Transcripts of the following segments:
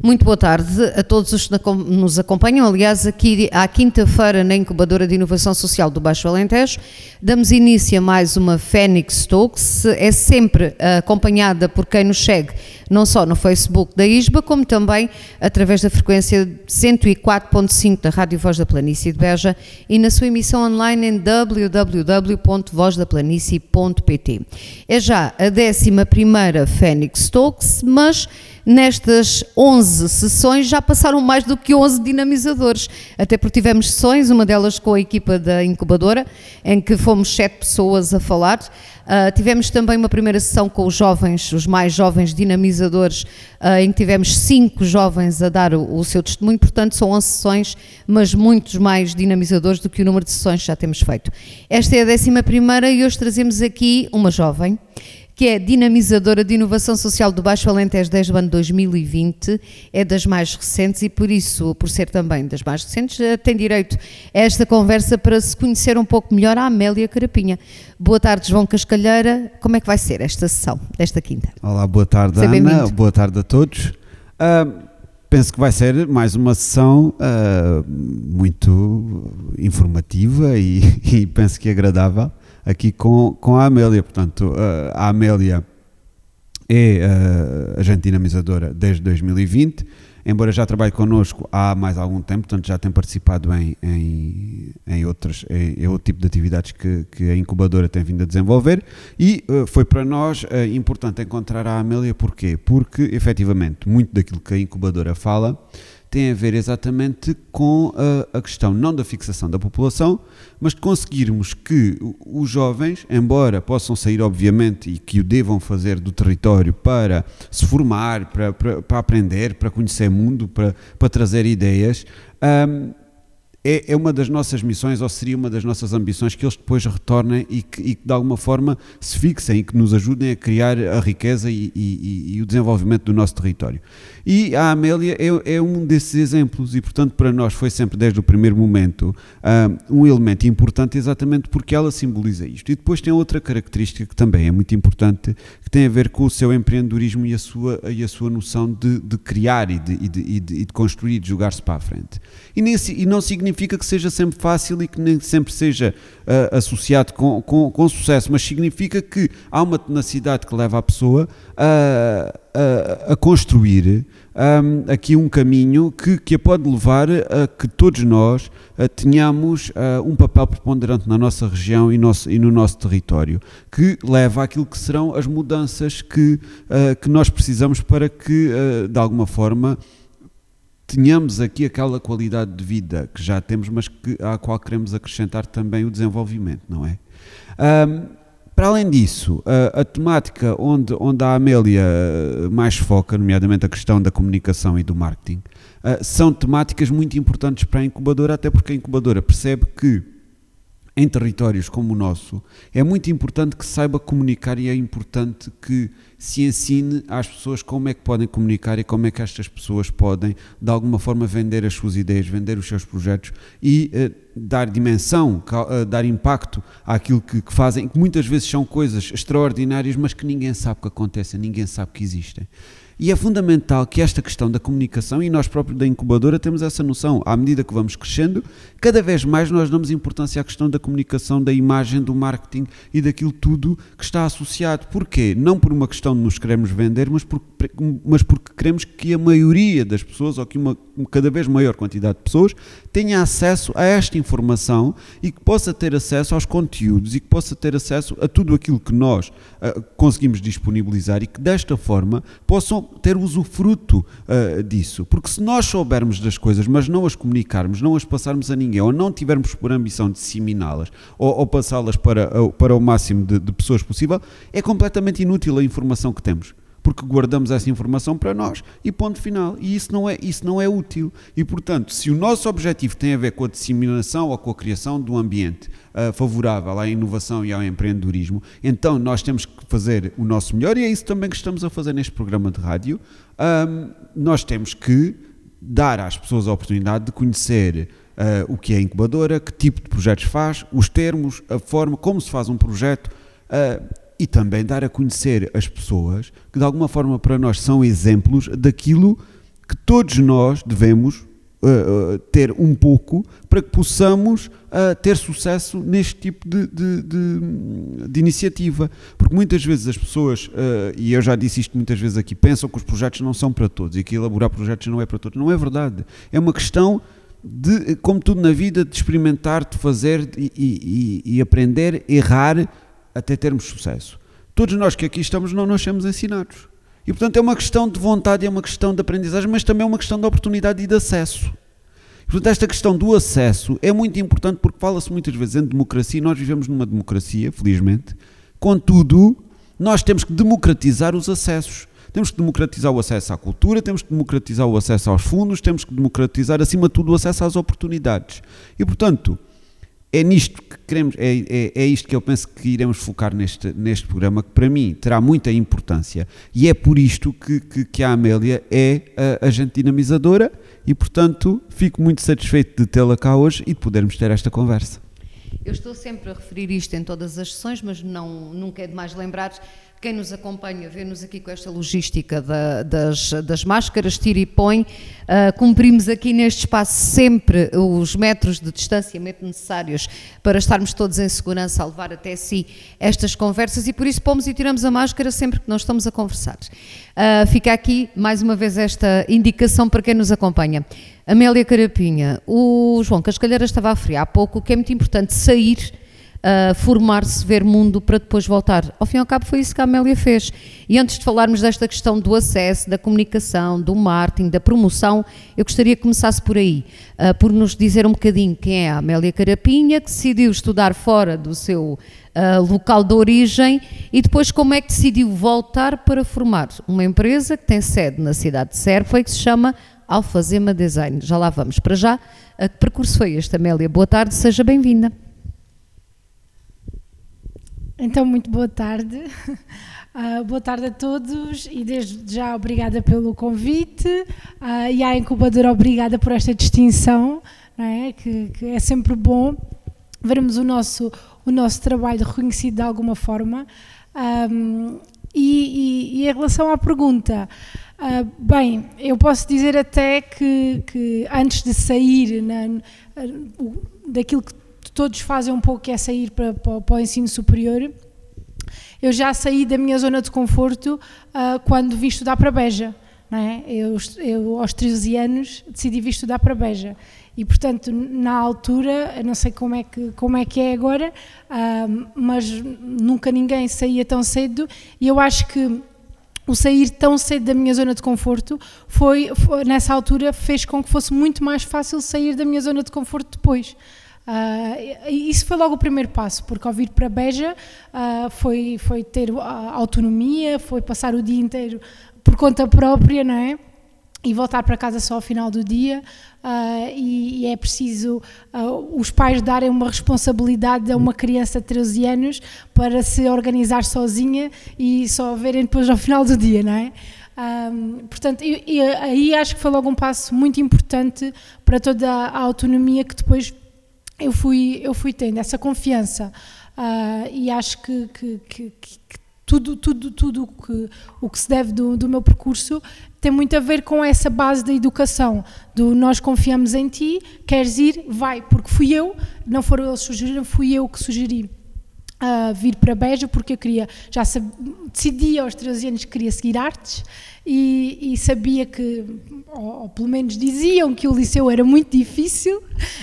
Muito boa tarde a todos os que nos acompanham. Aliás, aqui à quinta-feira, na Incubadora de Inovação Social do Baixo Alentejo, damos início a mais uma Fênix Talks. É sempre acompanhada por quem nos segue, não só no Facebook da ISBA, como também através da frequência 104.5 da Rádio Voz da Planície de Beja e na sua emissão online em www.vozdaplanície.pt. É já a 11 Fênix Talks, mas nestas 11 sessões já passaram mais do que 11 dinamizadores, até porque tivemos sessões, uma delas com a equipa da incubadora, em que fomos sete pessoas a falar. Uh, tivemos também uma primeira sessão com os jovens, os mais jovens dinamizadores, uh, em que tivemos cinco jovens a dar o, o, seu testemunho, portanto são 11 sessões, mas muitos mais dinamizadores do que o número de sessões que já temos feito. Esta é a décima primeira e hoje trazemos aqui uma jovem que é dinamizadora de inovação social do Baixo Alentejo desde o ano 2020, é das mais recentes e por isso, por ser também das mais recentes, eh, tem direito a esta conversa para se conhecer um pouco melhor a Amélia Carapinha. Boa tarde, João Cascalheira. Como é que vai ser esta sessão, desta quinta? Olá, boa tarde, Seja Ana. Boa tarde a todos. Uh, penso que vai ser mais uma sessão uh, muito informativa e, e penso que agradável aqui com, com a Amélia. Portanto, a Amélia é agente dinamizadora desde 2020, embora já trabalhe connosco há mais algum tempo, portanto já tem participado em, em, em, outras, em, em outro tipo de atividades que, que, a incubadora tem vindo a desenvolver e uh, foi para nós uh, importante encontrar a Amélia, porquê? Porque efetivamente muito daquilo que a incubadora fala tem a ver exatamente com a, a, questão não da fixação da população, mas de conseguirmos que os jovens, embora possam sair, obviamente, e que o devam fazer do território para se formar, para, para, para aprender, para conhecer mundo, para, para trazer ideias, um, é, é, uma das nossas missões, ou seria uma das nossas ambições, que eles depois retornem e que, e que de alguma forma se fixem e que nos ajudem a criar a riqueza e, e, e o desenvolvimento do nosso território. E a Amélia é, é, um desses exemplos, e portanto para nós foi sempre desde o primeiro momento um, um elemento importante, exatamente porque ela simboliza isto. E depois tem outra característica que também é muito importante, que tem a ver com o seu empreendedorismo e a sua, e a sua noção de, de criar e de, e de, e de, construir de jogar-se para a frente. E, nesse, e não significa que seja sempre fácil e que nem sempre seja uh, associado com, com, com, sucesso, mas significa que há uma tenacidade que leva a pessoa a, a, a construir um, aqui um caminho que, que a pode levar a que todos nós uh, tenhamos uh, um papel preponderante na nossa região e, nosso, e, no nosso território, que leva àquilo que serão as mudanças que, que nós precisamos para que, de alguma forma, tenhamos aqui aquela qualidade de vida que já temos, mas que, à qual queremos acrescentar também o desenvolvimento, não é? Um, para além disso, a, a, temática onde, onde a Amélia mais foca, nomeadamente a questão da comunicação e do marketing, uh, são temáticas muito importantes para a incubadora, até porque a incubadora percebe que em territórios como o nosso, é muito importante que saiba comunicar e é importante que se ensine às pessoas como é que podem comunicar e como é que estas pessoas podem, de alguma forma, vender as suas ideias, vender os seus projetos e uh, dar dimensão, uh, dar impacto àquilo que, que, fazem, que muitas vezes são coisas extraordinárias, mas que ninguém sabe que acontecem, ninguém sabe que existem. E é fundamental que esta questão da comunicação, e nós próprios da incubadora temos essa noção, à medida que vamos crescendo, cada vez mais nós damos importância à questão da comunicação, da imagem, do marketing e daquilo tudo que está associado. Porquê? Não por uma questão de nos queremos vender, mas, por, mas porque queremos que a maioria das pessoas, ou que uma cada vez maior quantidade de pessoas, tenha acesso a esta informação e que possa ter acesso aos conteúdos e que possa ter acesso a tudo aquilo que nós uh, conseguimos disponibilizar e que desta forma possam ter usufruto uh, disso. Porque se nós soubermos das coisas, mas não as comunicarmos, não as passarmos a ninguém, ou não tivermos por ambição disseminá-las, ou, ou passá-las para, para o máximo de, de pessoas possível, é completamente inútil a informação que temos porque guardamos essa informação para nós e ponto final. E isso não é, isso não é útil. E, portanto, se o nosso objetivo tem a ver com a disseminação ou com a criação de um ambiente uh, favorável à inovação e ao empreendedorismo, então nós temos que fazer o nosso melhor e é isso também que estamos a fazer neste programa de rádio. Um, nós temos que dar às pessoas a oportunidade de conhecer uh, o que é incubadora, que tipo de projetos faz, os termos, a forma, como se faz um projeto. Uh, e também dar a conhecer as pessoas que de alguma forma para nós são exemplos daquilo que todos nós devemos uh, ter um pouco para que possamos uh, ter sucesso neste tipo de, de, de, de, iniciativa. Porque muitas vezes as pessoas, uh, e eu já disse isto muitas vezes aqui, pensam que os projetos não são para todos e que elaborar projetos não é para todos. Não é verdade. É uma questão de, como tudo na vida, de experimentar, de fazer e, e, e aprender, errar até termos sucesso. Todos nós que aqui estamos não nascemos ensinados. E portanto é uma questão de vontade, é uma questão de aprendizagem, mas também é uma questão de oportunidade e de acesso. E, portanto, esta questão do acesso é muito importante porque fala-se muitas vezes em democracia e nós vivemos numa democracia, felizmente. Contudo, nós temos que democratizar os acessos. Temos que democratizar o acesso à cultura, temos que democratizar o acesso aos fundos, temos que democratizar, acima de tudo, o acesso às oportunidades. E, portanto, é nisto que queremos, é, é, é, isto que eu penso que iremos focar neste, neste programa, que para mim terá muita importância e é por isto que, que, que a Amélia é a agente dinamizadora e, portanto, fico muito satisfeito de tê-la cá hoje e de podermos ter esta conversa. Eu estou sempre a referir isto em todas as sessões, mas não, nunca é demais lembrar quem nos acompanha, vê-nos aqui com esta logística da, das, das máscaras, tira e põe. Uh, cumprimos aqui neste espaço sempre os metros de distanciamento necessários para estarmos todos em segurança a levar até si estas conversas e por isso pomos e tiramos a máscara sempre que nós estamos a conversar. Uh, fica aqui mais uma vez esta indicação para quem nos acompanha. Amélia Carapinha, o João Cascalheira estava a referir há pouco que é muito importante sair uh, formar-se, ver mundo para depois voltar. Ao fim e ao cabo foi isso que a Amélia fez. E antes de falarmos desta questão do acesso, da comunicação, do marketing, da promoção, eu gostaria que começasse por aí, uh, por nos dizer um bocadinho quem é a Amélia Carapinha, que decidiu estudar fora do seu Uh, local de origem e depois como é que decidiu voltar para formar uma empresa que tem sede na cidade de Serpa e que se chama Alfazema Design. Já lá vamos. Para já, a que percurso foi este, Amélia? Boa tarde, seja bem-vinda. Então, muito boa tarde. Uh, boa tarde a todos e desde já obrigada pelo convite uh, e à incubadora obrigada por esta distinção, é? Que, que, é sempre bom vermos o nosso, o nosso trabalho reconhecido de alguma forma. Um, e, e, e, em relação à pergunta, uh, bem, eu posso dizer até que, que antes de sair na, daquilo que todos fazem um pouco, que é sair para, para, para o ensino superior. Eu já saí da minha zona de conforto uh, quando vim estudar para Beja. É? eu, eu, aos 13 anos, decidi vir estudar para Beja. E, portanto, na altura, não sei como é que, como é, que é agora, uh, mas nunca ninguém saía tão cedo e eu acho que o sair tão cedo da minha zona de conforto foi, foi, nessa altura fez com que fosse muito mais fácil sair da minha zona de conforto depois. Uh, isso foi logo o primeiro passo, porque ao vir para Beja uh, foi, foi ter autonomia, foi passar o dia inteiro por conta própria, não é? E voltar para casa só ao final do dia, uh, e, e, é preciso os pais darem uma responsabilidade a uma criança de 13 anos para se organizar sozinha e só verem depois ao final do dia, não é? Um, portanto, e, e aí acho que foi logo um passo muito importante para toda a autonomia que depois eu fui, eu fui tendo essa confiança uh, e acho que, que, que, que, tudo, tudo, tudo que, o que se deve do, do meu percurso tem muito a ver com essa base da educação, do nós confiamos em ti, queres ir, vai, porque fui eu, não foram eles que sugeriram, fui eu que sugeri uh, vir para Beja, porque eu queria, já decidi aos 13 anos que queria seguir artes, e, e, sabia que, ou, ou, pelo menos diziam que o liceu era muito difícil,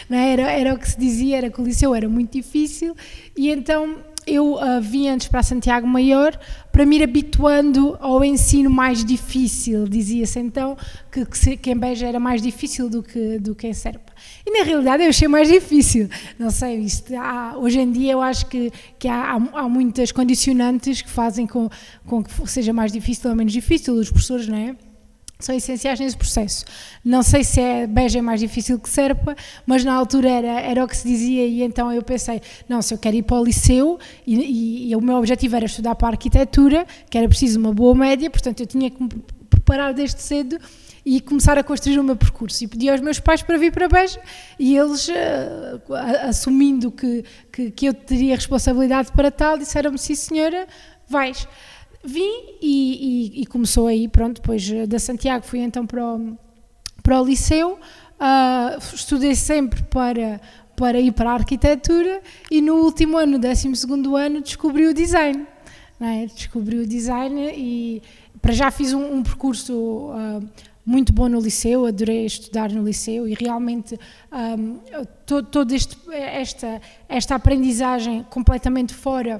é? era, era o que se dizia, era que o liceu era muito difícil, e então eu uh, vim antes para Santiago Maior para me ir habituando ao ensino mais difícil. Dizia-se então que, que, que, em Beja era mais difícil do que, do que em Serpa. E na realidade eu achei mais difícil. Não sei, isto, há, hoje em dia eu acho que, que há, há, muitas condicionantes que fazem com, com que seja mais difícil ou menos difícil. Os professores, não é? são essenciais nesse processo. Não sei se é Beja é mais difícil que Serpa, mas na altura era, era o que se dizia e então eu pensei, não, se eu quero ir para o liceu e, e, e o meu objetivo era estudar para a arquitetura, que era preciso uma boa média, portanto eu tinha que me preparar desde cedo e começar a construir o meu percurso. E pedi aos meus pais para vir para Beja e eles, uh, assumindo que, que, que eu teria responsabilidade para tal, disseram-me, sim senhora, vais. Vim e, e, e, começou aí, pronto, depois da Santiago fui então para o, para o liceu, uh, estudei sempre para, para ir para a arquitetura e no último ano, 12 ano, descobri o design. É? Descobri o design e para já fiz um, um percurso uh, muito bom no liceu, adorei estudar no liceu e realmente um, este, esta, esta aprendizagem completamente fora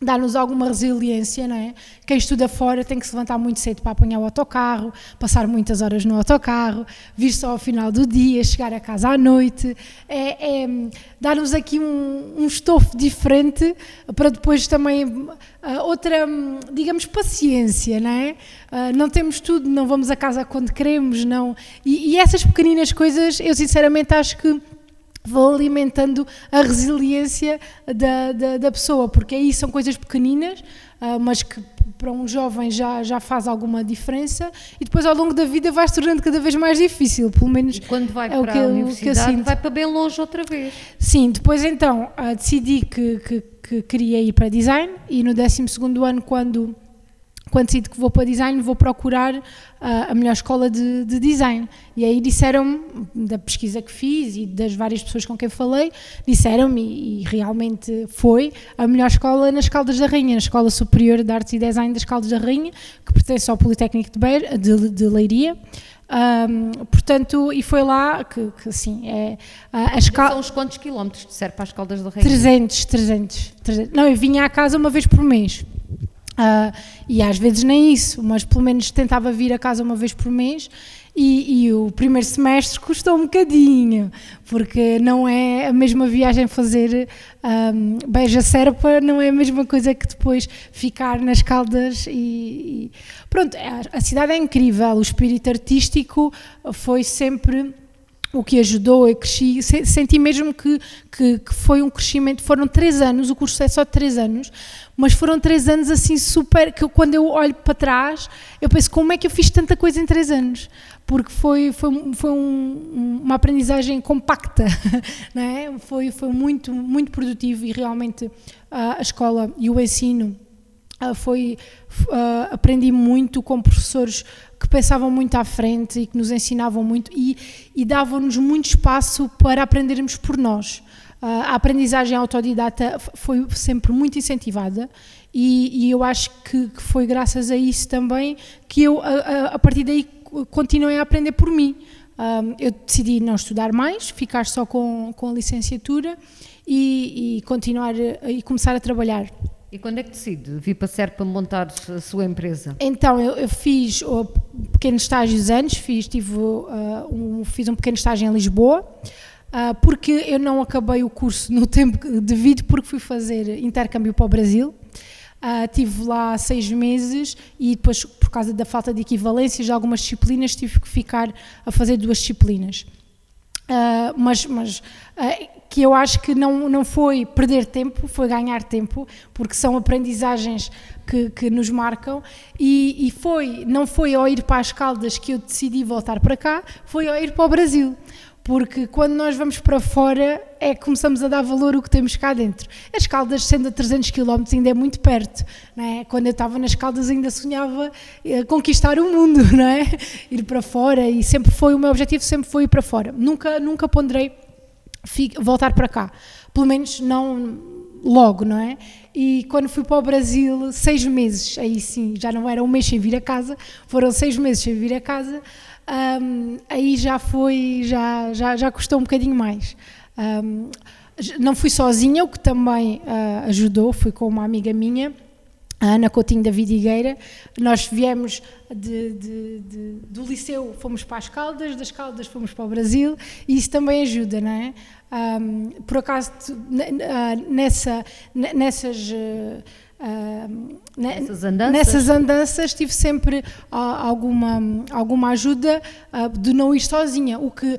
dá-nos alguma resiliência, não é? Quem estuda fora tem que se levantar muito cedo para apanhar o autocarro, passar muitas horas no autocarro, vir só ao final do dia, chegar a casa à noite, é, é dar-nos aqui um, um estofo diferente para depois também uh, outra, digamos, paciência, não é? Uh, não temos tudo, não vamos a casa quando queremos, não. E, e essas pequeninas coisas, eu sinceramente acho que vão alimentando a resiliência da, da, da, pessoa, porque aí são coisas pequeninas, uh, mas que para um jovem já, já faz alguma diferença e depois ao longo da vida vai se tornando cada vez mais difícil, pelo menos e quando vai é para o que, a universidade, vai para bem longe outra vez. Sim, depois então uh, decidi que, que, que, queria ir para design e no 12 ano quando quando decido que vou para design, vou procurar uh, a melhor escola de, de design. E aí disseram-me, da pesquisa que fiz e das várias pessoas com quem falei, disseram-me, e, e, realmente foi, a melhor escola nas Caldas da Rainha, na Escola Superior de Artes e Design das Caldas da Rainha, que pertence ao Politécnico de, Beira, de, de Leiria. Um, portanto, e foi lá que, que assim, é a, a escala... São uns quantos quilómetros de ser para as Caldas da Rainha? 300, 300, 300. Não, eu vinha à casa uma vez por mês. Uh, e às vezes nem isso, mas pelo menos tentava vir a casa uma vez por mês e, e, o primeiro semestre custou um bocadinho, porque não é a mesma viagem fazer um, Beja-Serpa, não é a mesma coisa que depois ficar nas Caldas e, e pronto, a, a cidade é incrível, o espírito artístico foi sempre o que ajudou, eu cresci, senti mesmo que, que, que, foi um crescimento, foram três anos, o curso é só três anos, mas foram três anos assim super, que quando eu olho para trás, eu penso como é que eu fiz tanta coisa em três anos, porque foi, foi, foi um, uma aprendizagem compacta, não é? foi, foi muito, muito produtivo e realmente a escola e o ensino Uh, foi, uh, aprendi muito com professores que pensavam muito à frente e que nos ensinavam muito e, e davam-nos muito espaço para aprendermos por nós. Uh, a aprendizagem autodidata foi sempre muito incentivada e, e eu acho que, que, foi graças a isso também que eu, a, a partir daí, continuei a aprender por mim. eu decidi não estudar mais, ficar só com, com a licenciatura e, e continuar e começar a trabalhar. E quando é que decide vir para ser para montar a sua empresa? Então, eu, eu fiz uh, pequenos estágios antes, fiz, tive, uh, um, fiz um pequeno estágio em Lisboa, uh, porque eu não acabei o curso no tempo devido, porque fui fazer intercâmbio para o Brasil. Uh, tive lá seis meses e depois, por causa da falta de equivalências de algumas disciplinas, tive que ficar a fazer duas disciplinas. Uh, mas, mas uh, que eu acho que não, não foi perder tempo, foi ganhar tempo, porque são aprendizagens que, que nos marcam. E, e, foi, não foi ao ir para as Caldas que eu decidi voltar para cá, foi ao ir para o Brasil porque quando nós vamos para fora é que começamos a dar valor ao que temos cá dentro. As Caldas, sendo a 300 km, ainda é muito perto. Não é? Quando eu estava nas Caldas ainda sonhava eh, conquistar o mundo, não é? ir para fora e sempre foi, o meu objetivo sempre foi ir para fora. Nunca, nunca ponderei voltar para cá, pelo menos não logo, não é? E quando fui para o Brasil, seis meses, aí sim, já não era um mês sem vir a casa, foram seis meses sem vir a casa, um, aí já foi, já, já, já custou um bocadinho mais. Um, não fui sozinha, o que também uh, ajudou, fui com uma amiga minha, a Ana Coutinho da Vidigueira. Nós viemos de, de, de, do liceu, fomos para as Caldas, das Caldas fomos para o Brasil, e isso também ajuda, não é? Um, por acaso, ah, nessa, nessas. Uh, Uh, nessas, andanças. nessas andanças tive sempre uh, alguma, alguma ajuda uh, de não ir sozinha, o que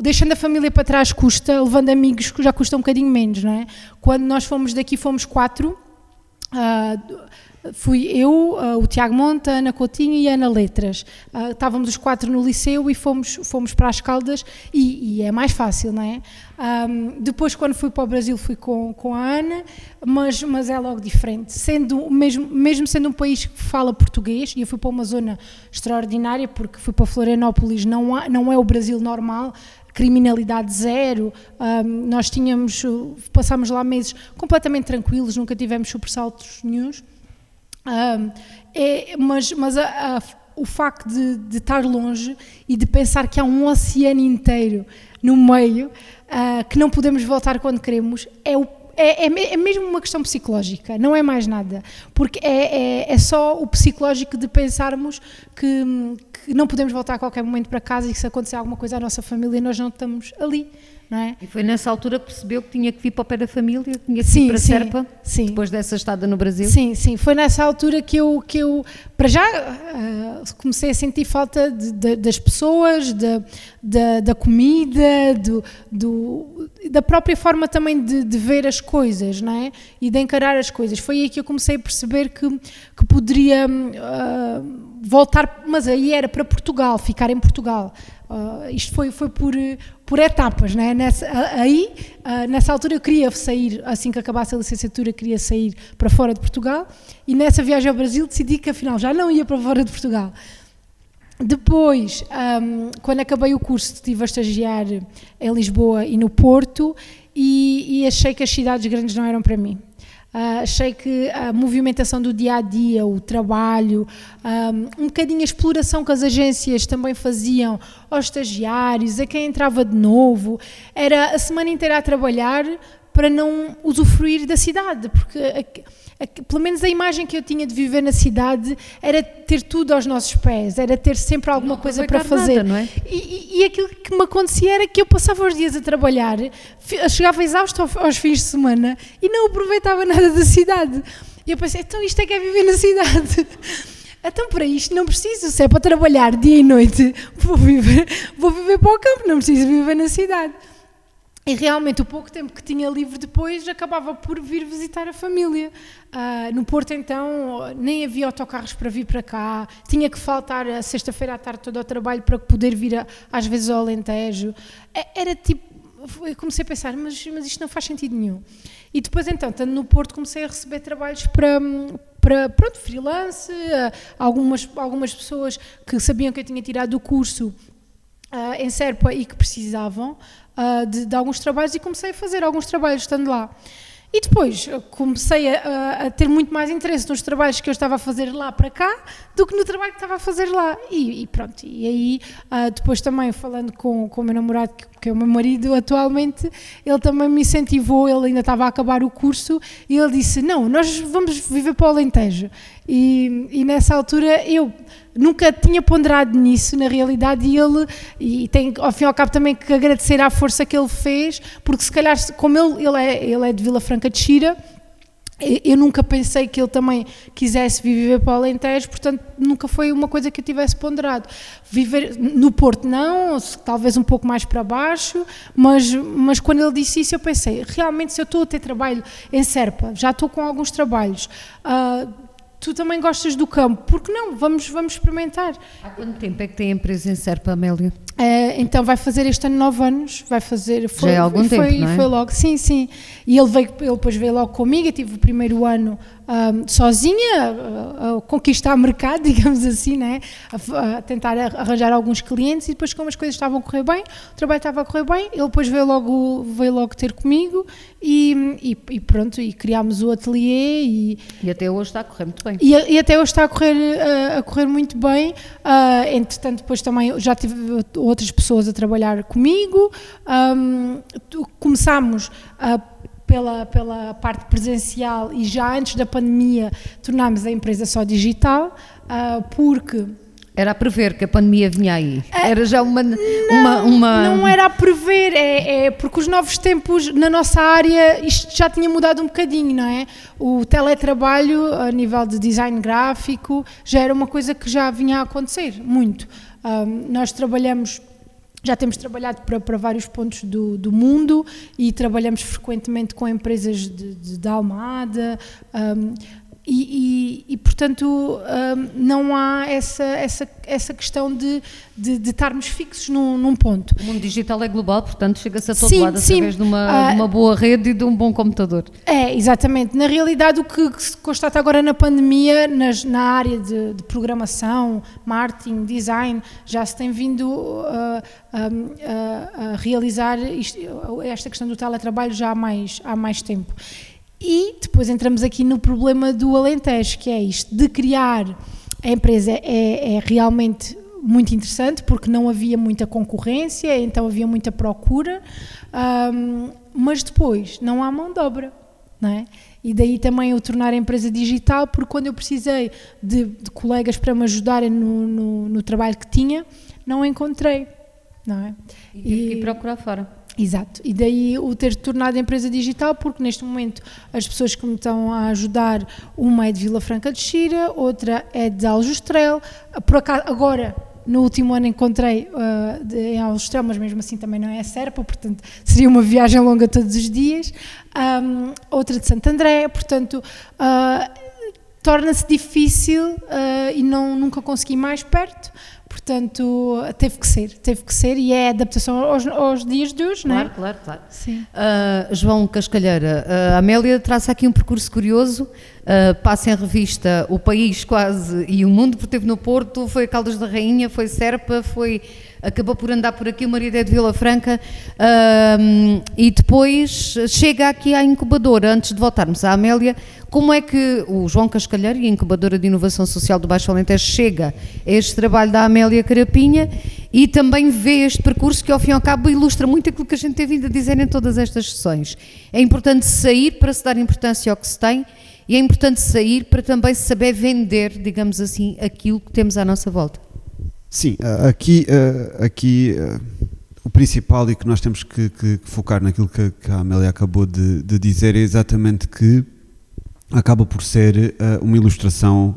deixando a família para trás custa, levando amigos já custa um bocadinho menos, não é? Quando nós fomos daqui fomos quatro, fui eu, uh, o Tiago Monta, Ana Coutinho e Ana Letras. Uh, estávamos os quatro no liceu e fomos, fomos para as Caldas e, e é mais fácil, não é? Um, depois, quando fui para o Brasil, fui com, com a Ana, mas, mas é logo diferente. Sendo, mesmo, mesmo sendo um país que fala português, e eu fui para uma zona extraordinária, porque fui para Florianópolis, não, há, não é o Brasil normal, criminalidade zero, um, nós tínhamos, passámos lá meses completamente tranquilos, nunca tivemos sobressaltos nenhums. Um, é, mas mas a, a, o facto de, de, estar longe e de pensar que há um oceano inteiro no meio, uh, que não podemos voltar quando queremos, é, o, é, é, é, mesmo uma questão psicológica, não é mais nada. Porque é, é, é só o psicológico de pensarmos que, que não podemos voltar a qualquer momento para casa e que se acontecer alguma coisa à nossa família nós não estamos ali. É? E foi nessa altura que percebeu que tinha que vir para o pé da família, tinha que sim, ir para sim, Serpa, sim. depois dessa estada no Brasil? Sim, sim, foi nessa altura que eu, que eu para já, uh, comecei a sentir falta de, de, das pessoas, de, da comida, do, do, da própria forma também de, de, ver as coisas, não é? E de encarar as coisas. Foi aí que eu comecei a perceber que, que poderia uh, voltar, mas aí era para Portugal, ficar em Portugal. Uh, isto foi, foi por, por etapas, né? nessa, aí, nessa altura eu queria sair, assim que acabasse a licenciatura, queria sair para fora de Portugal e nessa viagem ao Brasil decidi que afinal já não ia para fora de Portugal. Depois, um, quando acabei o curso, estive a estagiar em Lisboa e no Porto e, e achei que as cidades grandes não eram para mim. Uh, achei que a movimentação do dia a dia, o trabalho, um, um bocadinho a exploração que as agências também faziam aos estagiários, a quem entrava de novo, era a semana inteira a trabalhar para não usufruir da cidade, porque pelo menos a imagem que eu tinha de viver na cidade era ter tudo aos nossos pés, era ter sempre alguma não coisa para fazer. Nada, não é? e, e, aquilo que me acontecia era que eu passava os dias a trabalhar, chegava exausto aos fins de semana e não aproveitava nada da cidade. E eu pensei, então isto é que é viver na cidade. Então, para isto, não preciso, se é para trabalhar dia e noite, vou viver, vou viver para o campo, não preciso viver na cidade. E realmente, o pouco tempo que tinha livre depois, acabava por vir visitar a família. Uh, no Porto, então, nem havia autocarros para vir para cá, tinha que faltar a sexta-feira à tarde todo ao trabalho para poder vir, a, às vezes, ao Alentejo. É, era tipo, eu comecei a pensar, mas, mas isto não faz sentido nenhum. E depois, então, estando no Porto, comecei a receber trabalhos para, para pronto, freelance, algumas, algumas pessoas que sabiam que eu tinha tirado o curso uh, em Serpa e que precisavam uh, de, de, alguns trabalhos e comecei a fazer alguns trabalhos estando lá. E depois comecei a, a, ter muito mais interesse nos trabalhos que eu estava a fazer lá para cá do que no trabalho que estava a fazer lá. E, e pronto, e aí uh, depois também falando com, com o meu namorado, que é o meu marido atualmente, ele também me incentivou, ele ainda estava a acabar o curso, e ele disse, não, nós vamos viver para o Alentejo. E, e nessa altura eu nunca tinha ponderado nisso na realidade e ele e tem ao fim e ao cabo também que agradecer à força que ele fez porque se calhar como ele ele é ele é de Vila Franca de Xira eu nunca pensei que ele também quisesse viver para o Alentejo, portanto nunca foi uma coisa que eu tivesse ponderado. Viver no Porto não, talvez um pouco mais para baixo, mas, mas quando ele disse isso eu pensei, realmente se eu estou a ter trabalho em Serpa, já estou com alguns trabalhos, uh, tu também gostas do campo, porque não? Vamos, vamos experimentar. Há quanto tempo é que tem a empresa em Serpa, Amélia? É, então vai fazer este ano nove anos, vai fazer. Foi, Já é algum foi, tempo, não é? Foi logo, sim, sim. E ele, veio, ele depois veio logo comigo, eu tive o primeiro ano um, sozinha a, a, conquistar mercado, digamos assim, né? A, a, tentar arranjar alguns clientes e depois como as coisas estavam a correr bem, o trabalho estava a correr bem, ele depois veio logo, veio logo ter comigo e, e, e pronto, e criámos o ateliê e, e até hoje está a correr muito bem. E, e até hoje está a correr, a, correr muito bem, uh, entretanto depois também já tive outras pessoas a trabalhar comigo, um, começámos a pela, pela parte presencial e já antes da pandemia tornámos a empresa só digital, uh, porque era a prever que a pandemia vinha aí. Ah, era já uma. Não, uma, uma... não era a prever, é, é, porque os novos tempos na nossa área, isto já tinha mudado um bocadinho, não é? O teletrabalho, a nível de design gráfico, já era uma coisa que já vinha a acontecer muito. Um, ah, nós trabalhamos já temos trabalhado para, para vários pontos do, do, mundo e trabalhamos frequentemente com empresas de, de, Almada. Um, e, e, e, portanto, um, não há essa, essa, essa questão de, de, de estarmos fixos num, num, ponto. O mundo digital é global, portanto, chega-se a todo sim, lado sim. através de uma, de uma, boa rede e de um bom computador. É, exatamente. Na realidade, o que, que se constata agora na pandemia, nas, na área de, de, programação, marketing, design, já se tem vindo uh, a, a realizar isto, esta questão do teletrabalho já há mais, há mais tempo. E depois entramos aqui no problema do Alentejo, que é isto, de criar a empresa é, é realmente muito interessante porque não havia muita concorrência, então havia muita procura, um, mas depois não há mão de obra, não é? E daí também eu tornar a empresa digital, porque quando eu precisei de, de colegas para me ajudarem no, no, no, trabalho que tinha, não encontrei, não é? E, e procurar fora. Exato, e daí o ter tornado empresa digital, porque neste momento as pessoas que me estão a ajudar, uma é de Vila Franca de Xira, outra é de Aljustrel, por acaso, agora no último ano encontrei uh, de, em Aljustrel, mas mesmo assim também não é a Serpa, portanto seria uma viagem longa todos os dias, um, outra de Santo André, portanto uh, torna-se difícil uh, e não, nunca consegui mais perto, Portanto, teve que ser, teve que ser e é adaptação aos, aos dias de hoje, claro, não é? Claro, claro, Sim. Uh, João Cascalheira, uh, Amélia traça aqui um percurso curioso, uh, passa em revista o país quase e o mundo, porque esteve no Porto, foi Caldas da Rainha, foi Serpa, foi acabou por andar por aqui, o marido é de Vila Franca, uh, e depois chega aqui à incubadora, antes de voltarmos à Amélia, como é que o João Cascalheiro e a incubadora de inovação social do Baixo Alentejo chega a este trabalho da Amélia Carapinha e também vê este percurso que ao fim e ao cabo ilustra muito aquilo que a gente tem vindo a dizer em todas estas sessões. É importante sair para se dar importância ao que se tem e é importante sair para também saber vender, digamos assim, aquilo que temos à nossa volta. Sim, aqui, aqui o principal e que nós temos que, que focar naquilo que, a Amélia acabou de, de, dizer é exatamente que acaba por ser uma ilustração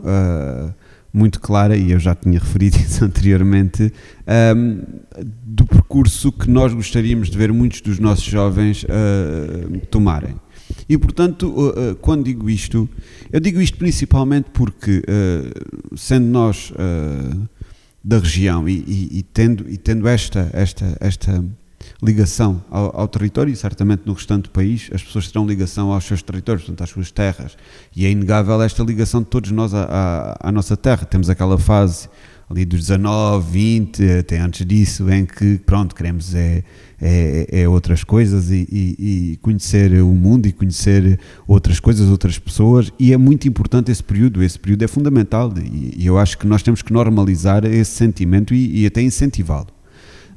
muito clara, e eu já tinha referido isso anteriormente, do percurso que nós gostaríamos de ver muitos dos nossos jovens tomarem. E portanto, quando digo isto, eu digo isto principalmente porque, sendo nós da região e, e, e, tendo, e tendo esta, esta, esta ligação ao, ao, território, e certamente no restante do país as pessoas terão ligação aos seus territórios, portanto às suas terras, e é inegável esta ligação de todos nós à, à, à nossa terra. Temos aquela fase ali dos 19, 20, até antes disso, em que, pronto, queremos é, é, é outras coisas e, e, e, conhecer o mundo e conhecer outras coisas, outras pessoas, e é muito importante esse período, esse período é fundamental e, e eu acho que nós temos que normalizar esse sentimento e, até incentivá-lo.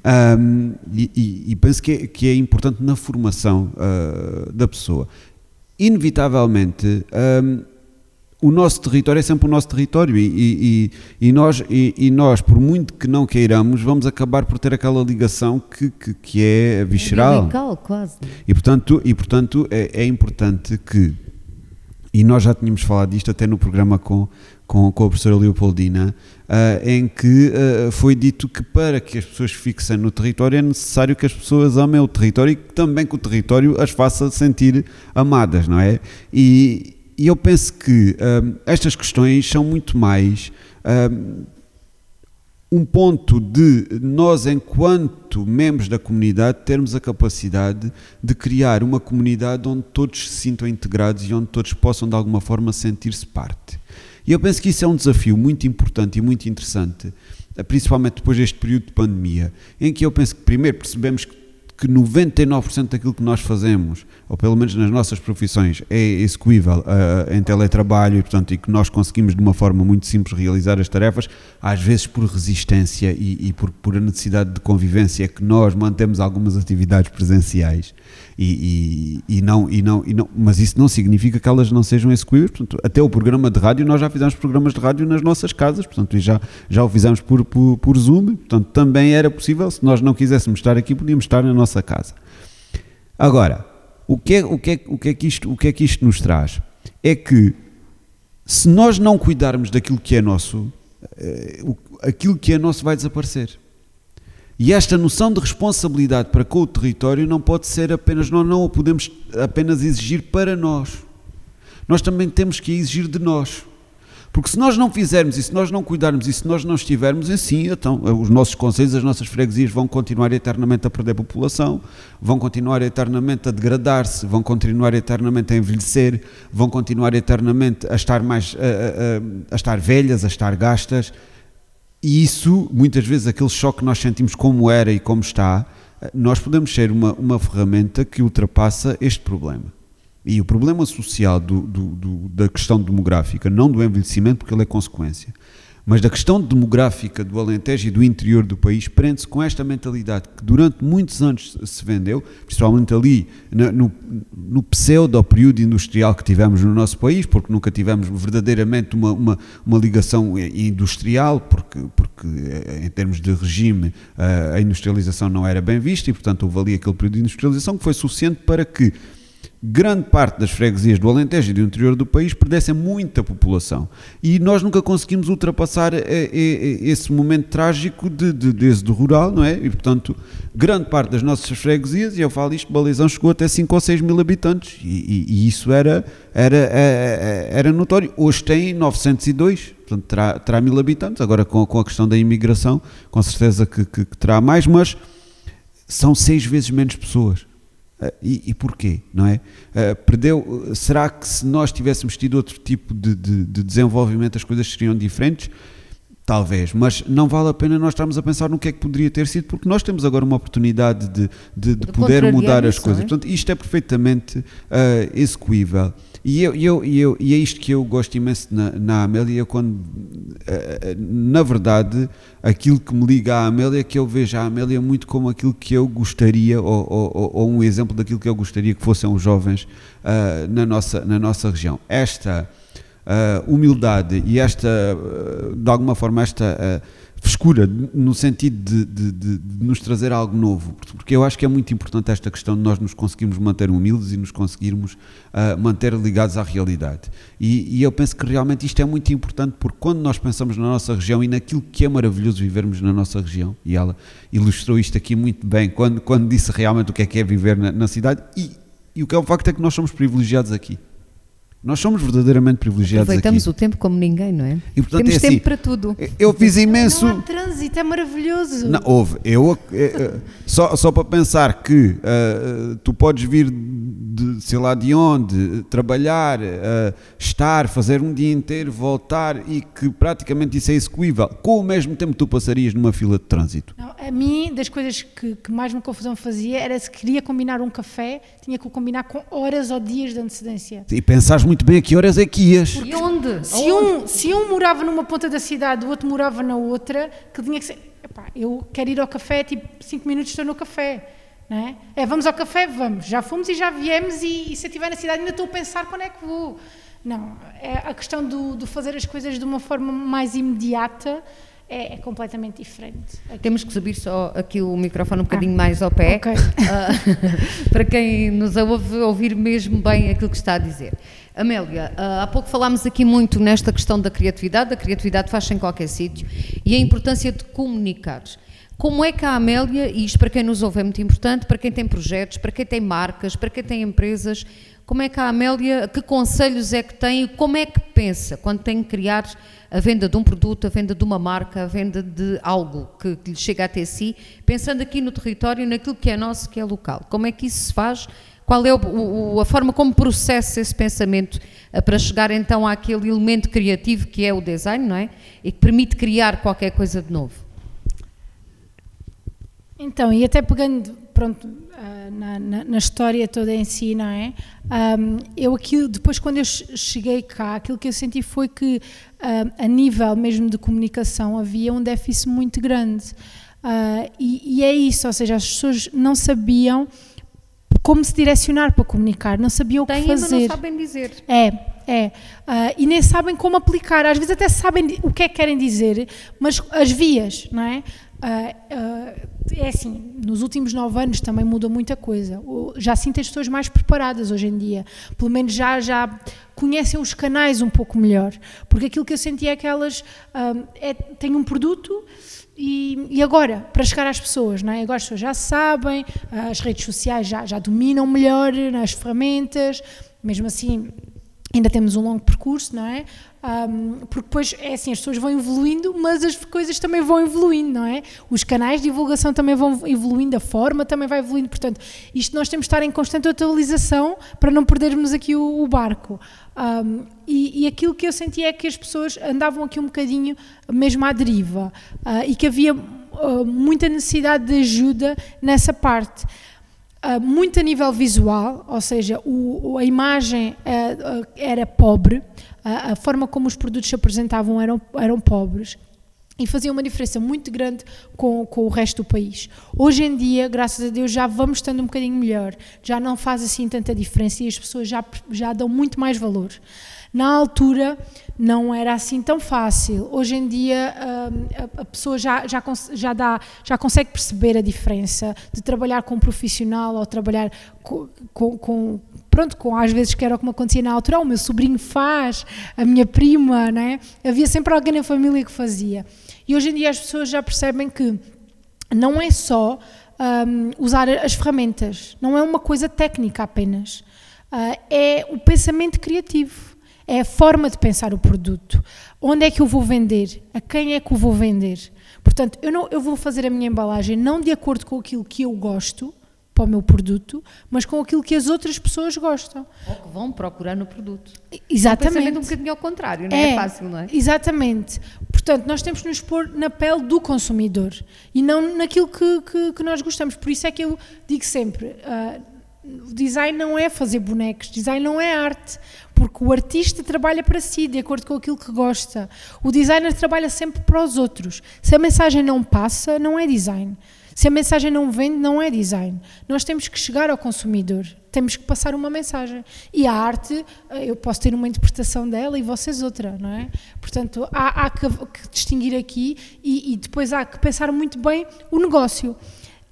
Um, e, penso que é, que é, importante na formação uh, da pessoa. Inevitavelmente, o nosso território é sempre o nosso território e, e, e nós, e, e, nós, por muito que não queiramos, vamos acabar por ter aquela ligação que, que, que é visceral. É quase. E portanto, e, portanto é, é, importante que, e nós já tínhamos falado disto até no programa com, com, com a professora Leopoldina, uh, em que uh, foi dito que para que as pessoas fixem no território é necessário que as pessoas amem o território e que também que o território as faça sentir amadas, não é? E, e eu penso que um, estas questões são muito mais um, um ponto de nós, enquanto membros da comunidade, termos a capacidade de criar uma comunidade onde todos se sintam integrados e onde todos possam, de alguma forma, sentir-se parte. E eu penso que isso é um desafio muito importante e muito interessante, principalmente depois deste período de pandemia, em que eu penso que, primeiro, percebemos que que 99% daquilo que nós fazemos, ou pelo menos nas nossas profissões, é execuível uh, em teletrabalho e, portanto, e que nós conseguimos de uma forma muito simples realizar as tarefas, às vezes por resistência e, e por, por a necessidade de convivência é que nós mantemos algumas atividades presenciais e, e, e, não, e, não, e não, mas isso não significa que elas não sejam execuíveis. Portanto, até o programa de rádio, nós já fizemos programas de rádio nas nossas casas, portanto, e já, já o fizemos por, por, por Zoom, portanto, também era possível, se nós não quiséssemos estar aqui, podíamos estar na nossa casa. Agora, o que é, o que é, o que é, que, isto, o que, é que isto nos traz? É que se nós não cuidarmos daquilo que é nosso, eh, aquilo que é nosso vai desaparecer. E esta noção de responsabilidade para com o território não pode ser apenas, nós não a podemos apenas exigir para nós. nós também temos que exigir de nós. Porque se nós não fizermos e se nós não cuidarmos e se nós não estivermos assim, então os nossos conselhos, as nossas freguesias vão continuar eternamente a perder população, vão continuar eternamente a degradar-se, vão continuar eternamente a envelhecer, vão continuar eternamente a estar mais a, a, a estar velhas, a estar gastas. E isso, muitas vezes, aquele choque que nós sentimos como era e como está, nós podemos ser uma, uma ferramenta que ultrapassa este problema. E o problema social do, do, do, da questão demográfica, não do envelhecimento, porque ele é consequência, mas da questão demográfica do Alentejo e do interior do país, prende-se com esta mentalidade que durante muitos anos se vendeu, principalmente ali no, no pseudo-período industrial que tivemos no nosso país, porque nunca tivemos verdadeiramente uma, uma, uma ligação industrial, porque, porque eh, em termos de regime a industrialização não era bem vista e, portanto, houve ali aquele período de industrialização que foi suficiente para que grande parte das freguesias do Alentejo e do interior do país perdessem muita população. E nós nunca conseguimos ultrapassar eh, eh, eh, esse momento trágico de, de, rural, não é? E, portanto, grande parte das nossas freguesias, e eu falo isto, Balizão chegou até 5 ou 6 mil habitantes, e, e, e isso era, era, era, era notório. Hoje tem 902, portanto terá, terá mil habitantes, agora com, com a questão da imigração, com certeza que, que, que terá mais, mas são seis vezes menos pessoas. Uh, e, e, porquê, não é? Uh, perdeu, será que se nós tivéssemos tido outro tipo de, de, de, desenvolvimento as coisas seriam diferentes? Talvez, mas não vale a pena nós estarmos a pensar no que é que poderia ter sido, porque nós temos agora uma oportunidade de, de, de poder mudar as coisas. É? Portanto, isto é perfeitamente uh, execuível. E, eu, eu, eu, e é isto que eu gosto imenso na, na Amélia, quando, uh, na verdade, aquilo que me liga à Amélia é que eu vejo a Amélia muito como aquilo que eu gostaria, ou, ou, ou um exemplo daquilo que eu gostaria que fossem os jovens uh, na, nossa, na nossa região. Esta uh, humildade e esta, uh, de alguma forma, esta uh, frescura no sentido de, de, de, de, nos trazer algo novo, porque eu acho que é muito importante esta questão de nós nos conseguirmos manter humildes e nos conseguirmos manter ligados à realidade. E, e, eu penso que realmente isto é muito importante porque quando nós pensamos na nossa região e naquilo que é maravilhoso vivermos na nossa região, e ela ilustrou isto aqui muito bem quando, quando disse realmente o que é que é viver na, na cidade, e, e o que é o facto é que nós somos privilegiados aqui. Nós somos verdadeiramente privilegiados Aproveitamos aqui. o tempo como ninguém, não é? E, portanto, Temos é tempo assim, para tudo. Eu fiz imenso. Não há trânsito, é maravilhoso. Não, houve. Eu, eu, só, só para pensar que uh, tu podes vir de sei lá de onde, trabalhar, uh, estar, fazer um dia inteiro, voltar e que praticamente isso é execuível, com o mesmo tempo que tu passarias numa fila de trânsito. Não, a mim, das coisas que, que mais me confusão fazia era se queria combinar um café, tinha que o combinar com horas ou dias de antecedência. E pensares muito bem a que horas é que ias. E onde? Se um, se um morava numa ponta da cidade, o outro morava na outra, que tinha que ser. Epá, eu quero ir ao café, tipo 5 minutos estou no café. Não é? é, vamos ao café, vamos. Já fomos e já viemos, e, e se eu estiver na cidade ainda estou a pensar quando é que vou. Não, é a questão do, do fazer as coisas de uma forma mais imediata é, é, completamente diferente. Aqui. Temos que subir só aqui o microfone um bocadinho ah, mais ao pé, okay. uh, para quem nos ouve ouvir mesmo bem aquilo que está a dizer. Amélia, uh, há pouco falámos aqui muito nesta questão da criatividade, a criatividade faz-se em qualquer sítio, e a importância de comunicar. Como é que a Amélia, e isto para quem nos ouve é muito importante, para quem tem projetos, para quem tem marcas, para quem tem empresas, como é que a Amélia, que conselhos é que tem e como é que pensa quando tem que criar a venda de um produto, a venda de uma marca, a venda de algo que, que lhe chega até si, pensando aqui no território, naquilo que é nosso, que é local. Como é que isso se faz? Qual é o, o, a forma como processa esse pensamento eh, para chegar então àquele elemento criativo que é o design, não é? E que permite criar qualquer coisa de novo? Então, e até pegando, pronto, na, na, na, história toda em si, não é? Um, eu aqui, depois quando eu cheguei cá, aquilo que eu senti foi que uh, a nível mesmo de comunicação havia um déficit muito grande. Uh, e, e, é isso, ou seja, as pessoas não sabiam como se direcionar para comunicar, não sabiam o que fazer. Mas não sabem dizer. É, é. Uh, e nem sabem como aplicar. Às vezes até sabem o que é que querem dizer, mas as vias, não é? Uh, uh, é assim, nos últimos nove anos também mudou muita coisa. Já sinto as pessoas mais preparadas hoje em dia. Pelo menos já, já conhecem os canais um pouco melhor. Porque aquilo que eu senti é que elas uh, é, têm um produto e, e, agora, para chegar às pessoas, não é? agora as pessoas já sabem, as redes sociais já, já dominam melhor nas ferramentas, mesmo assim ainda temos um longo percurso, não é? Um, porque depois é assim, as pessoas vão evoluindo, mas as coisas também vão evoluindo, não é? Os canais de divulgação também vão evoluindo, a forma também vai evoluindo, portanto, isto nós temos de estar em constante atualização para não perdermos aqui o, o barco. Um, e, e, aquilo que eu senti é que as pessoas andavam aqui um bocadinho mesmo à deriva uh, e que havia uh, muita necessidade de ajuda nessa parte. Uh, muito a nível visual, ou seja, o, a imagem era pobre, a forma como os produtos se apresentavam eram, eram pobres e fazia uma diferença muito grande com, com o resto do país. Hoje em dia, graças a Deus, já vamos estando um bocadinho melhor, já não faz assim tanta diferença e as pessoas já, já dão muito mais valor. Na altura não era assim tão fácil. Hoje em dia hum, a pessoa já, já, já, dá, já consegue perceber a diferença de trabalhar com um profissional ou trabalhar com, com, com pronto, com às vezes que era como acontecia na altura, o meu sobrinho faz, a minha prima, né? havia sempre alguém na família que fazia. E hoje em dia as pessoas já percebem que não é só um, usar as ferramentas, não é uma coisa técnica apenas, uh, é o pensamento criativo é a forma de pensar o produto. Onde é que eu vou vender? A quem é que eu vou vender? Portanto, eu, não, eu vou fazer a minha embalagem não de acordo com aquilo que eu gosto para o meu produto, mas com aquilo que as outras pessoas gostam. Ou que vão procurar no produto. Exatamente. É um, um bocadinho ao contrário, não é, é fácil, não é? Exatamente. Portanto, nós temos que nos pôr na pele do consumidor e não naquilo que, que, que nós gostamos. Por isso é que eu digo sempre, uh, o design não é fazer bonecos, design não é arte, porque o artista trabalha para si, de acordo com aquilo que gosta. O designer trabalha sempre para os outros. Se a mensagem não passa, não é design. Se a mensagem não vende, não é design. Nós temos que chegar ao consumidor, temos que passar uma mensagem. E a arte, eh, eu posso ter uma interpretação dela e vocês outra, não é? Portanto, há, há que, que, distinguir aqui e, e depois há que pensar muito bem o negócio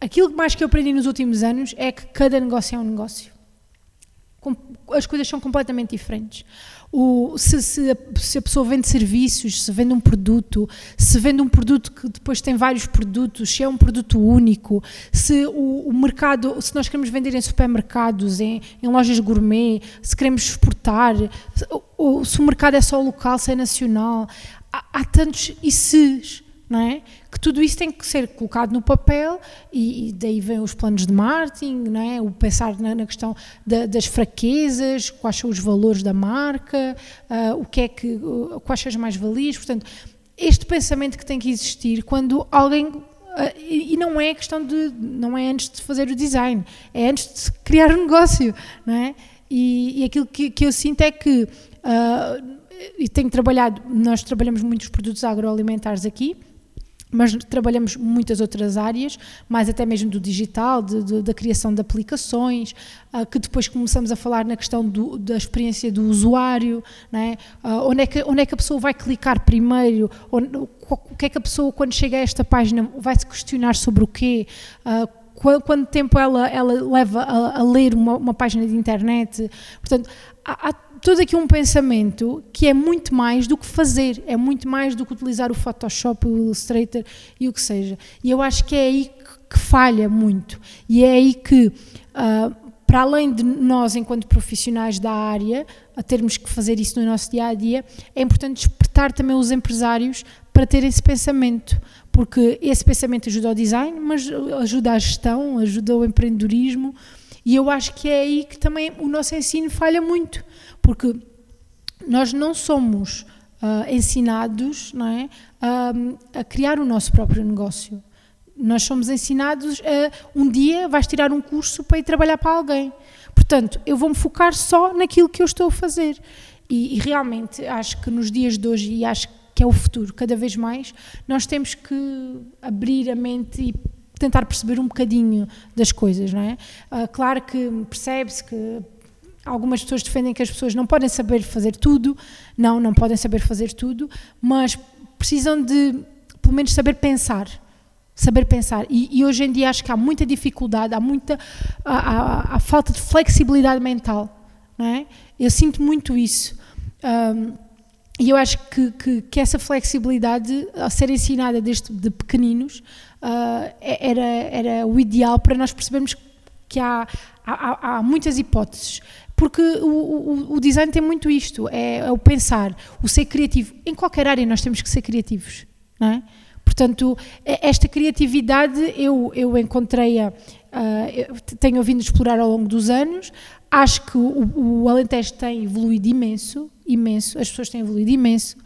aquilo mais que eu aprendi nos últimos anos é que cada negócio é um negócio. As coisas são completamente diferentes. O, se, se, a, se, a, pessoa vende serviços, se vende um produto, se vende um produto que depois tem vários produtos, se é um produto único, se o, o mercado, se nós queremos vender em supermercados, em, em lojas gourmet, se queremos exportar, se, ou, se o mercado é só local, se é nacional, há, há tantos e se não é? Que tudo isso tem que ser colocado no papel e, e daí vem os planos de marketing, não é? O pensar na, na questão da, das fraquezas, quais são os valores da marca, uh, o que é que, uh, quais são as mais-valias, portanto, este pensamento que tem que existir quando alguém uh, e, e não é questão de não é antes de fazer o design, é antes de criar um negócio, não é? E, e aquilo que, que eu sinto é que uh, e tenho trabalhado, nós trabalhamos muitos produtos agroalimentares aqui, mas trabalhamos muitas outras áreas, mais até mesmo do digital, de, de, da criação de aplicações, uh, que depois começamos a falar na questão do, da experiência do usuário, né? Uh, onde, é que, onde é que a pessoa vai clicar primeiro, onde, o que é que a pessoa quando chega a esta página vai se questionar sobre o quê, uh, quanto tempo ela, ela leva a, a ler uma, uma, página de internet, portanto, há, há todo aqui um pensamento que é muito mais do que fazer, é muito mais do que utilizar o Photoshop, o Illustrator e o que seja. E eu acho que é aí que, falha muito. E é aí que, uh, para além de nós, enquanto profissionais da área, a termos que fazer isso no nosso dia a dia, é importante despertar também os empresários para ter esse pensamento. Porque esse pensamento ajuda ao design, mas ajuda à gestão, ajuda ao empreendedorismo. E eu acho que é aí que também o nosso ensino falha muito, porque nós não somos uh, ensinados não é, uh, a criar o nosso próprio negócio. Nós somos ensinados a um dia vais tirar um curso para ir trabalhar para alguém. Portanto, eu vou-me focar só naquilo que eu estou a fazer. E, e realmente acho que nos dias de hoje, e acho que é o futuro, cada vez mais, nós temos que abrir a mente e tentar perceber um bocadinho das coisas, não é? Uh, claro que percebe-se que algumas pessoas defendem que as pessoas não podem saber fazer tudo, não, não podem saber fazer tudo, mas precisam de, pelo menos, saber pensar. Saber pensar. E, e hoje em dia acho que há muita dificuldade, há muita. há, há, há falta de flexibilidade mental, não é? Eu sinto muito isso. Um, e eu acho que, que, que, essa flexibilidade, a ser ensinada desde de pequeninos, uh, era, era o ideal para nós percebermos que há, há, há muitas hipóteses porque o, o, o, design tem muito isto, é, é, o pensar, o ser criativo. Em qualquer área nós temos que ser criativos, não é? Portanto, esta criatividade eu, eu encontrei-a, uh, tenho a explorar ao longo dos anos, acho que o, o Alentejo tem evoluído imenso, imenso, as pessoas têm evoluído imenso,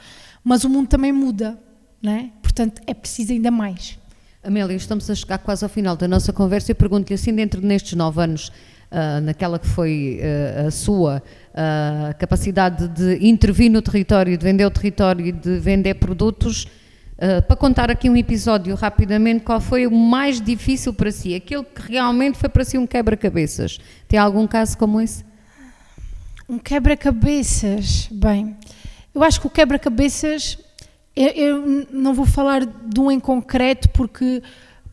mas o mundo também muda, não é? Portanto, é preciso ainda mais. Amélia, estamos a chegar quase ao final da nossa conversa e pergunto-lhe assim, dentro destes nove anos, uh, naquela que foi uh, a sua uh, capacidade de intervir no território, de vender o território de vender produtos, para contar aqui um episódio rapidamente, qual foi o mais difícil para si? Aquele que realmente foi para si um quebra-cabeças. Tem algum caso como esse? Um quebra-cabeças? Bem, eu acho que o quebra-cabeças eu, eu, não vou falar de um em concreto porque,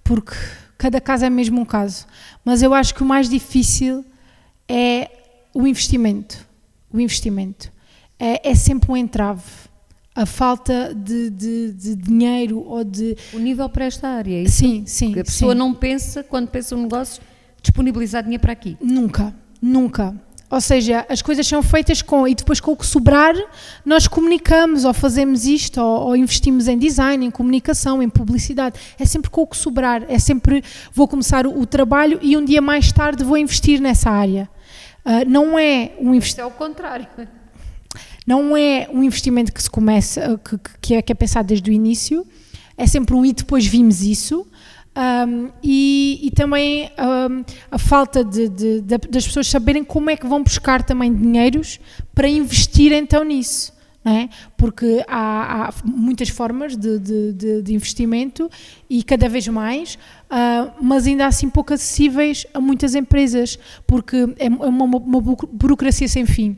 porque cada caso é mesmo um caso, mas eu acho que o mais difícil é o investimento. O investimento é, é sempre um entrave. A falta de, de, de, dinheiro ou de. O nível para esta área, é isso? Sim, sim. Porque a pessoa sim. não pensa, quando pensa um negócio, disponibilizar dinheiro para aqui. Nunca, nunca. Ou seja, as coisas são feitas com, e depois com o que sobrar, nós comunicamos, ou fazemos isto, ou, ou, investimos em design, em comunicação, em publicidade. É sempre com o que sobrar, é sempre vou começar o, o trabalho e um dia mais tarde vou investir nessa área. Uh, não é um investimento. É o contrário. Não é um investimento que se começa, que, que, é, que é pensado desde o início, é sempre um e depois vimos isso. Um, e, e, também um, a falta de, de, de, das pessoas saberem como é que vão buscar também dinheiros para investir então nisso. É? Porque há, há, muitas formas de, de, investimento e cada vez mais, uh, mas ainda assim pouco acessíveis a muitas empresas, porque é uma, uma burocracia sem fim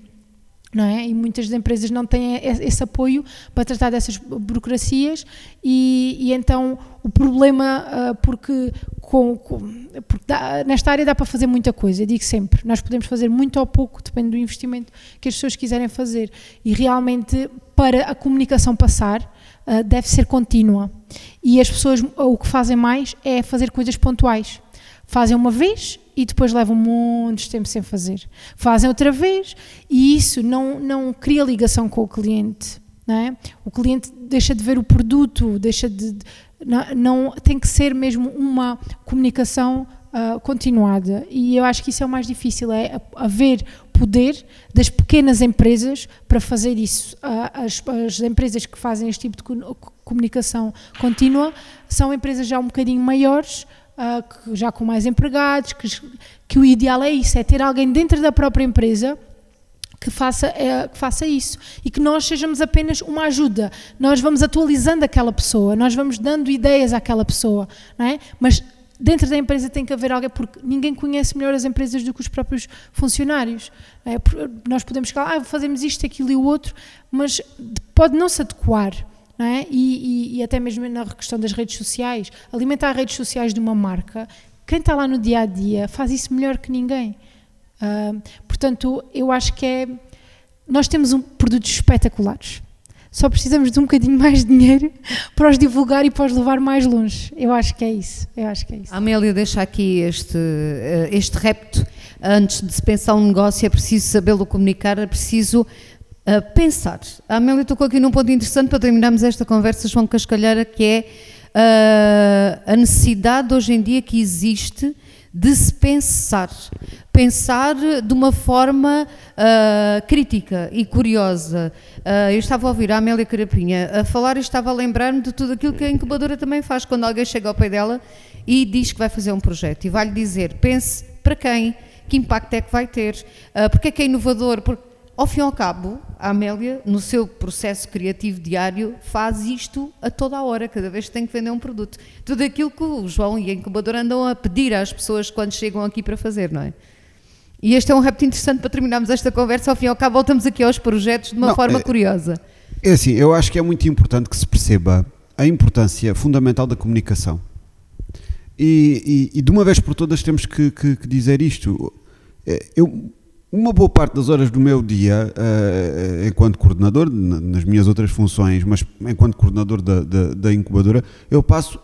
não é? E muitas empresas não têm esse apoio para tratar dessas burocracias e, e então o problema, uh, porque, com, com, porque dá, nesta área dá para fazer muita coisa, eu digo sempre, nós podemos fazer muito ou pouco, depende do investimento que as pessoas quiserem fazer. E realmente para a comunicação passar uh, deve ser contínua. E as pessoas o que fazem mais é fazer coisas pontuais, fazem uma vez e depois levam muitos tempo sem fazer. Fazem outra vez e isso não, não cria ligação com o cliente. Não é? O cliente deixa de ver o produto, deixa de. Não, não tem que ser mesmo uma comunicação uh, continuada. E eu acho que isso é o mais difícil: é haver poder das pequenas empresas para fazer isso. Uh, as, as empresas que fazem este tipo de comunicação contínua são empresas já um bocadinho maiores uh, já com mais empregados, que, que o ideal é isso, é ter alguém dentro da própria empresa que faça, é, que faça isso e que nós sejamos apenas uma ajuda. Nós vamos atualizando aquela pessoa, nós vamos dando ideias àquela pessoa, não é? Mas dentro da empresa tem que haver alguém, porque ninguém conhece melhor as empresas do que os próprios funcionários. É? Nós podemos falar, ah, fazemos isto, aquilo e o outro, mas pode não se adequar é? E, e, e, até mesmo na questão das redes sociais, alimentar redes sociais de uma marca, quem está lá no dia a dia faz isso melhor que ninguém. Uh, portanto, eu acho que é. Nós temos um, produtos espetaculares. Só precisamos de um bocadinho mais de dinheiro para os divulgar e para os levar mais longe. Eu acho que é isso. Eu acho que é isso. Amélia, deixa aqui este, eh, este repto. Antes de se pensar um negócio, é preciso sabê-lo comunicar, é preciso Pensar. A Amélia tocou aqui num ponto interessante para terminarmos esta conversa, João Cascalheira, que é uh, a necessidade hoje em dia que existe de se pensar. Pensar de uma forma uh, crítica e curiosa. Uh, eu estava a ouvir a Amélia Carapinha a falar e estava a lembrar-me de tudo aquilo que a incubadora também faz. Quando alguém chega ao pé dela e diz que vai fazer um projeto e vai-lhe dizer, pense para quem, que impacto é que vai ter, uh, porque é que é inovador, porque ao fim e ao cabo, a Amélia, no seu processo criativo diário, faz isto a toda a hora, cada vez que tem que vender um produto. Tudo aquilo que o João e a incubadora andam a pedir às pessoas quando chegam aqui para fazer, não é? E este é um repto interessante para terminarmos esta conversa. Ao fim e ao cabo, voltamos aqui aos projetos de uma não, forma é, curiosa. É assim, eu acho que é muito importante que se perceba a importância fundamental da comunicação. E, e, e de uma vez por todas temos que, que, que dizer isto. É, eu uma boa parte das horas do meu dia, uh, enquanto coordenador, nas minhas outras funções, mas enquanto coordenador da, da, da, incubadora, eu passo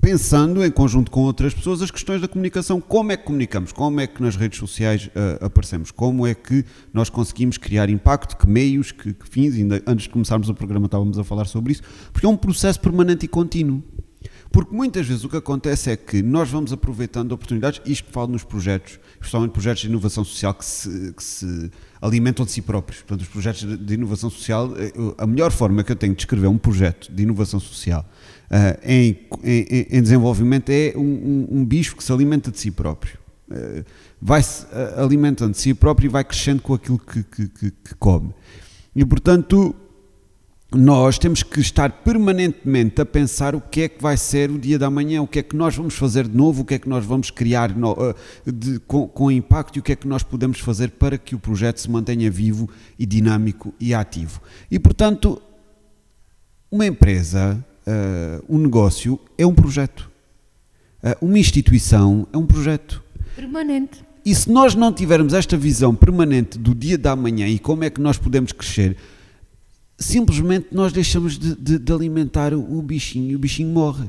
pensando em conjunto com outras pessoas as questões da comunicação. Como é que comunicamos? Como é que nas redes sociais uh, aparecemos? Como é que nós conseguimos criar impacto? Que meios, que, que fins? Ainda antes de começarmos o programa estávamos a falar sobre isso, porque é um processo permanente e contínuo. Porque muitas vezes o que acontece é que nós vamos aproveitando oportunidades, isto falo nos projetos, especialmente projetos de inovação social que se, que se alimentam de si próprios. Portanto, os projetos de inovação social, eh, a melhor forma que eu tenho de descrever um projeto de inovação social uh, em, em, em, desenvolvimento é um, um, um, bicho que se alimenta de si próprio. Uh, vai-se alimentando de si próprio e vai crescendo com aquilo que, que, que come. E, portanto, nós temos que estar permanentemente a pensar o que é que vai ser o dia da manhã, o que é que nós vamos fazer de novo, o que é que nós vamos criar no, de, com, com, impacto e o que é que nós podemos fazer para que o projeto se mantenha vivo e dinâmico e ativo. E, portanto, uma empresa uh, um negócio é um projeto. Uh, uma instituição é um projeto. Permanente. E se nós não tivermos esta visão permanente do dia da manhã e como é que nós podemos crescer, simplesmente nós deixamos de, de, de alimentar o, bichinho e o bichinho morre.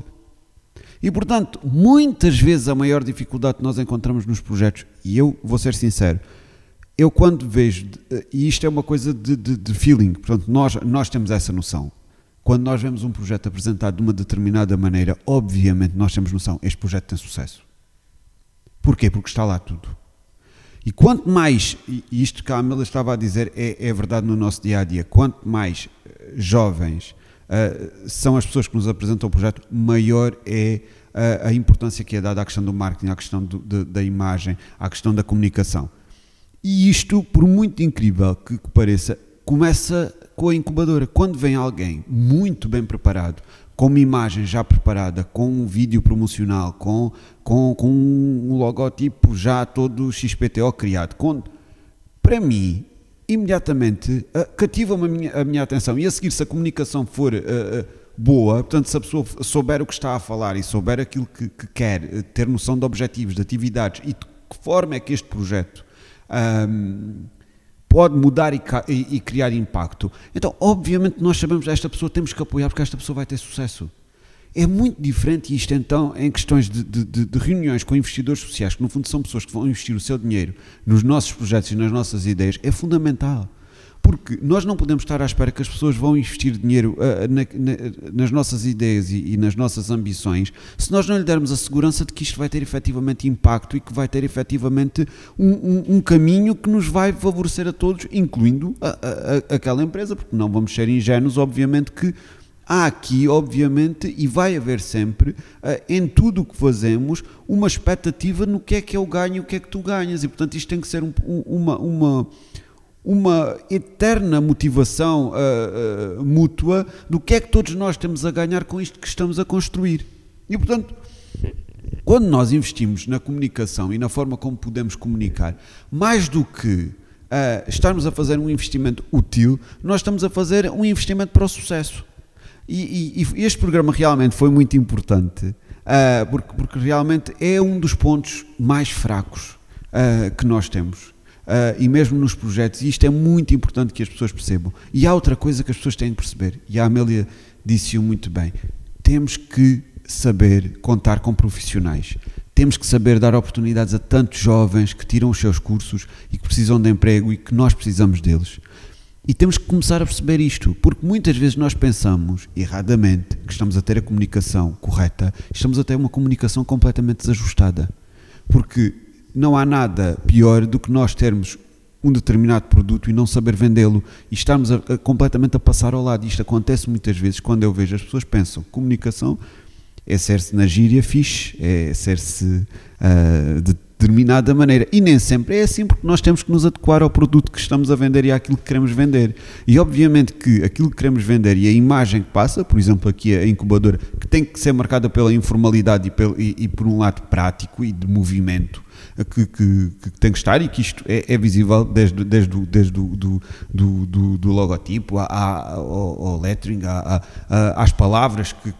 E portanto, muitas vezes a maior dificuldade que nós encontramos nos projetos, e eu vou ser sincero, eu quando vejo, e isto é uma coisa de, de, de feeling, portanto, nós, nós temos essa noção. Quando nós vemos um projeto apresentado de uma determinada maneira, obviamente nós temos noção, este projeto tem sucesso. Porquê? Porque está lá tudo. E quanto mais, e isto que a Amélia estava a dizer é, é verdade no nosso dia a dia, quanto mais eh, jovens uh, são as pessoas que nos apresentam o projeto, maior é a, a importância que é dada à questão do marketing, à questão do, de, da imagem, à questão da comunicação. E isto, por muito incrível que pareça, começa com a incubadora. Quando vem alguém muito bem preparado, com uma imagem já preparada, com um vídeo promocional, com, com, com um logotipo já todo XPTO criado, com, para mim, imediatamente uh, cativa-me a minha, a minha atenção. E a seguir, se a comunicação for uh, uh, boa, portanto, se a pessoa souber o que está a falar e souber aquilo que, que quer, ter noção de objetivos, de atividades e de que forma é que este projeto. Um, pode mudar e, e, e, criar impacto. Então, obviamente, nós sabemos que esta pessoa temos que apoiar porque esta pessoa vai ter sucesso. É muito diferente isto, então, em questões de, de, de, reuniões com investidores sociais, que no fundo são pessoas que vão investir o seu dinheiro nos nossos projetos e nas nossas ideias, é fundamental. Porque nós não podemos estar à espera que as pessoas vão investir dinheiro uh, na, na, nas nossas ideias e, e, nas nossas ambições se nós não lhe dermos a segurança de que isto vai ter efetivamente impacto e que vai ter efetivamente um, um, um caminho que nos vai favorecer a todos, incluindo a, a, a, aquela empresa, porque não vamos ser ingênuos, obviamente que há aqui, obviamente, e vai haver sempre, uh, em tudo o que fazemos, uma expectativa no que é que eu ganho e o que é que tu ganhas. E, portanto, isto tem que ser um, uma, uma, uma eterna motivação uh, uh, mútua do que é que todos nós temos a ganhar com isto que estamos a construir. E, portanto, quando nós investimos na comunicação e na forma como podemos comunicar, mais do que uh, estarmos a fazer um investimento útil, nós estamos a fazer um investimento para o sucesso. E, e, e este programa realmente foi muito importante, uh, porque, porque realmente é um dos pontos mais fracos uh, que nós temos Uh, e mesmo nos projetos, e isto é muito importante que as pessoas percebam. E há outra coisa que as pessoas têm que perceber, e a Amélia disse-o muito bem: temos que saber contar com profissionais. Temos que saber dar oportunidades a tantos jovens que tiram os seus cursos e que precisam de emprego e que nós precisamos deles. E temos que começar a perceber isto, porque muitas vezes nós pensamos, erradamente, que estamos a ter a comunicação correta, estamos a ter uma comunicação completamente desajustada. Porque não há nada pior do que nós termos um determinado produto e não saber vendê-lo e estarmos a, a, completamente a passar ao lado. Isto acontece muitas vezes quando eu vejo as pessoas pensam comunicação é ser-se na gíria fixe, é ser-se uh, de determinada maneira. E nem sempre é assim, porque nós temos que nos adequar ao produto que estamos a vender e àquilo que queremos vender. E obviamente que aquilo que queremos vender e a imagem que passa, por exemplo, aqui a incubadora, que tem que ser marcada pela informalidade e, pelo, e, e por um lado prático e de movimento, que, que, que, tem que estar e que isto é, é visível desde, desde, desde do, do, do, do logotipo à, ao, ao lettering, à, à, às palavras que,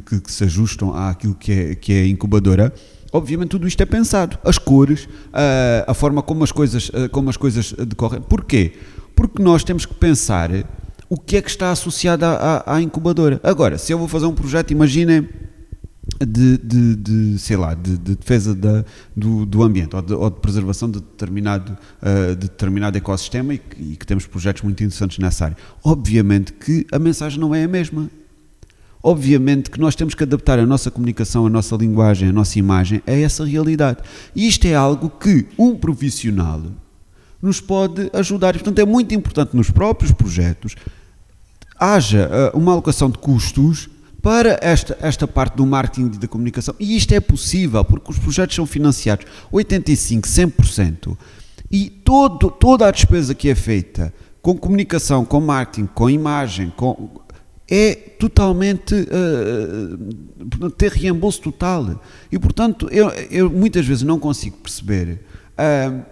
que, que, se ajustam àquilo que é, que é incubadora. Obviamente tudo isto é pensado, as cores, a, a forma como as coisas, como as coisas decorrem. Porquê? Porque nós temos que pensar o que é que está associado à, à, à incubadora. Agora, se eu vou fazer um projeto, imaginem de, de, de, sei lá, de, de defesa da, do, do ambiente ou de, ou de, preservação de determinado, uh, de determinado ecossistema e que, e que, temos projetos muito interessantes nessa área. Obviamente que a mensagem não é a mesma. Obviamente que nós temos que adaptar a nossa comunicação, a nossa linguagem, a nossa imagem a essa realidade. E isto é algo que um profissional nos pode ajudar. E, portanto, é muito importante nos próprios projetos haja uh, uma alocação de custos para esta, esta parte do marketing e da comunicação. E isto é possível, porque os projetos são financiados 85%, 100%. E todo, toda a despesa que é feita com comunicação, com marketing, com imagem, com, é totalmente uh, ter reembolso total. E portanto, eu, eu, muitas vezes não consigo perceber uh,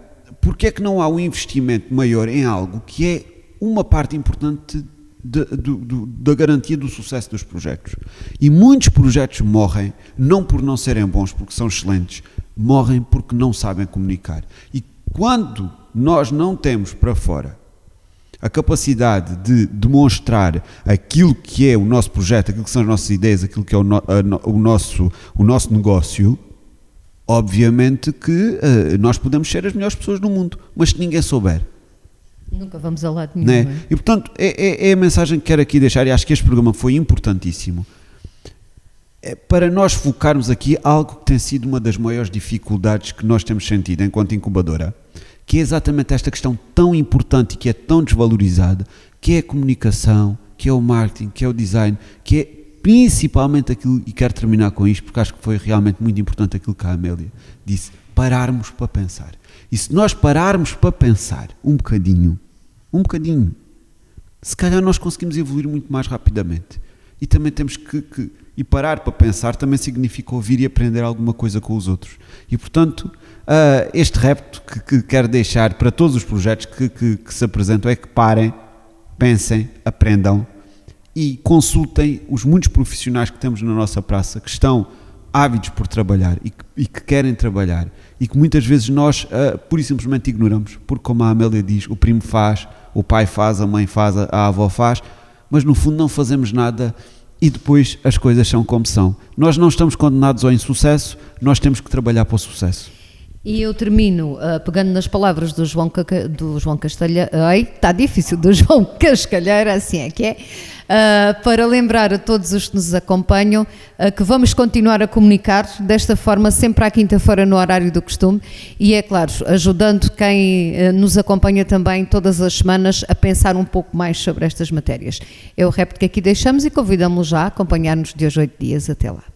porque é que não há um investimento maior em algo que é uma parte importante de, do, do, da garantia do sucesso dos projetos. E muitos projetos morrem não por não serem bons, porque são excelentes, morrem porque não sabem comunicar. E quando nós não temos para fora a capacidade de demonstrar aquilo que é o nosso projeto, aquilo que são as nossas ideias, aquilo que é o, no, a, o, nosso, o nosso negócio, obviamente que uh, nós podemos ser as melhores pessoas do mundo, mas se ninguém souber, Nunca vamos a lado nenhum. Né? É? E portanto, é, é, é, a mensagem que quero aqui deixar, e acho que este programa foi importantíssimo. É para nós focarmos aqui algo que tem sido uma das maiores dificuldades que nós temos sentido enquanto incubadora, que é exatamente esta questão tão importante e que é tão desvalorizada, que é a comunicação, que é o marketing, que é o design, que é principalmente aquilo, e quero terminar com isto, porque acho que foi realmente muito importante aquilo que a Amélia disse, pararmos para pensar. E se nós pararmos para pensar um bocadinho, um bocadinho, se calhar nós conseguimos evoluir muito mais rapidamente. E também temos que, que e parar para pensar também significa ouvir e aprender alguma coisa com os outros. E portanto, uh, este repto que, que, quero deixar para todos os projetos que, que, que se apresentam é que parem, pensem, aprendam e consultem os muitos profissionais que temos na nossa praça que estão ávidos por trabalhar e que, e que querem trabalhar e que muitas vezes nós uh, pura e simplesmente ignoramos, porque como a Amélia diz, o primo faz, o pai faz, a mãe faz, a avó faz, mas no fundo não fazemos nada e depois as coisas são como são. Nós não estamos condenados ao insucesso, nós temos que trabalhar para o sucesso. E eu termino uh, pegando nas palavras do João, do João Castalha. Ai, está difícil, do João Cascalheira, assim é que é. Uh, para lembrar a todos os que nos acompanham uh, que vamos continuar a comunicar desta forma sempre à quinta-feira no horário do costume e é claro, ajudando quem nos acompanha também todas as semanas a pensar um pouco mais sobre estas matérias. É o repto que aqui deixamos e convidamos já a acompanhar-nos de hoje oito dias. Até lá.